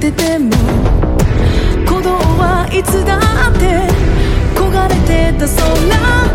ってても。鼓動はいつだって焦がれてた空。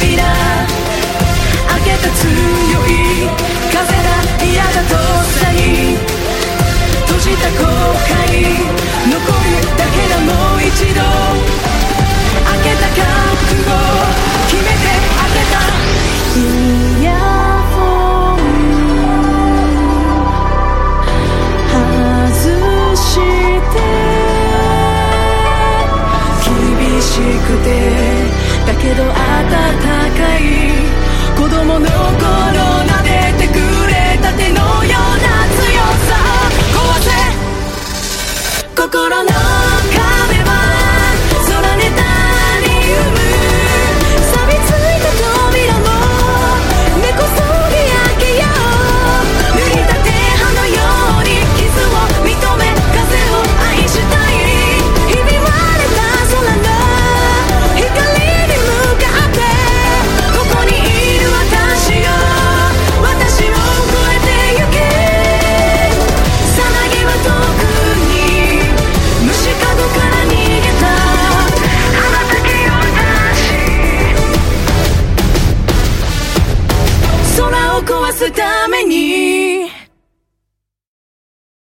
扉開けた強い風が嫌だとさえ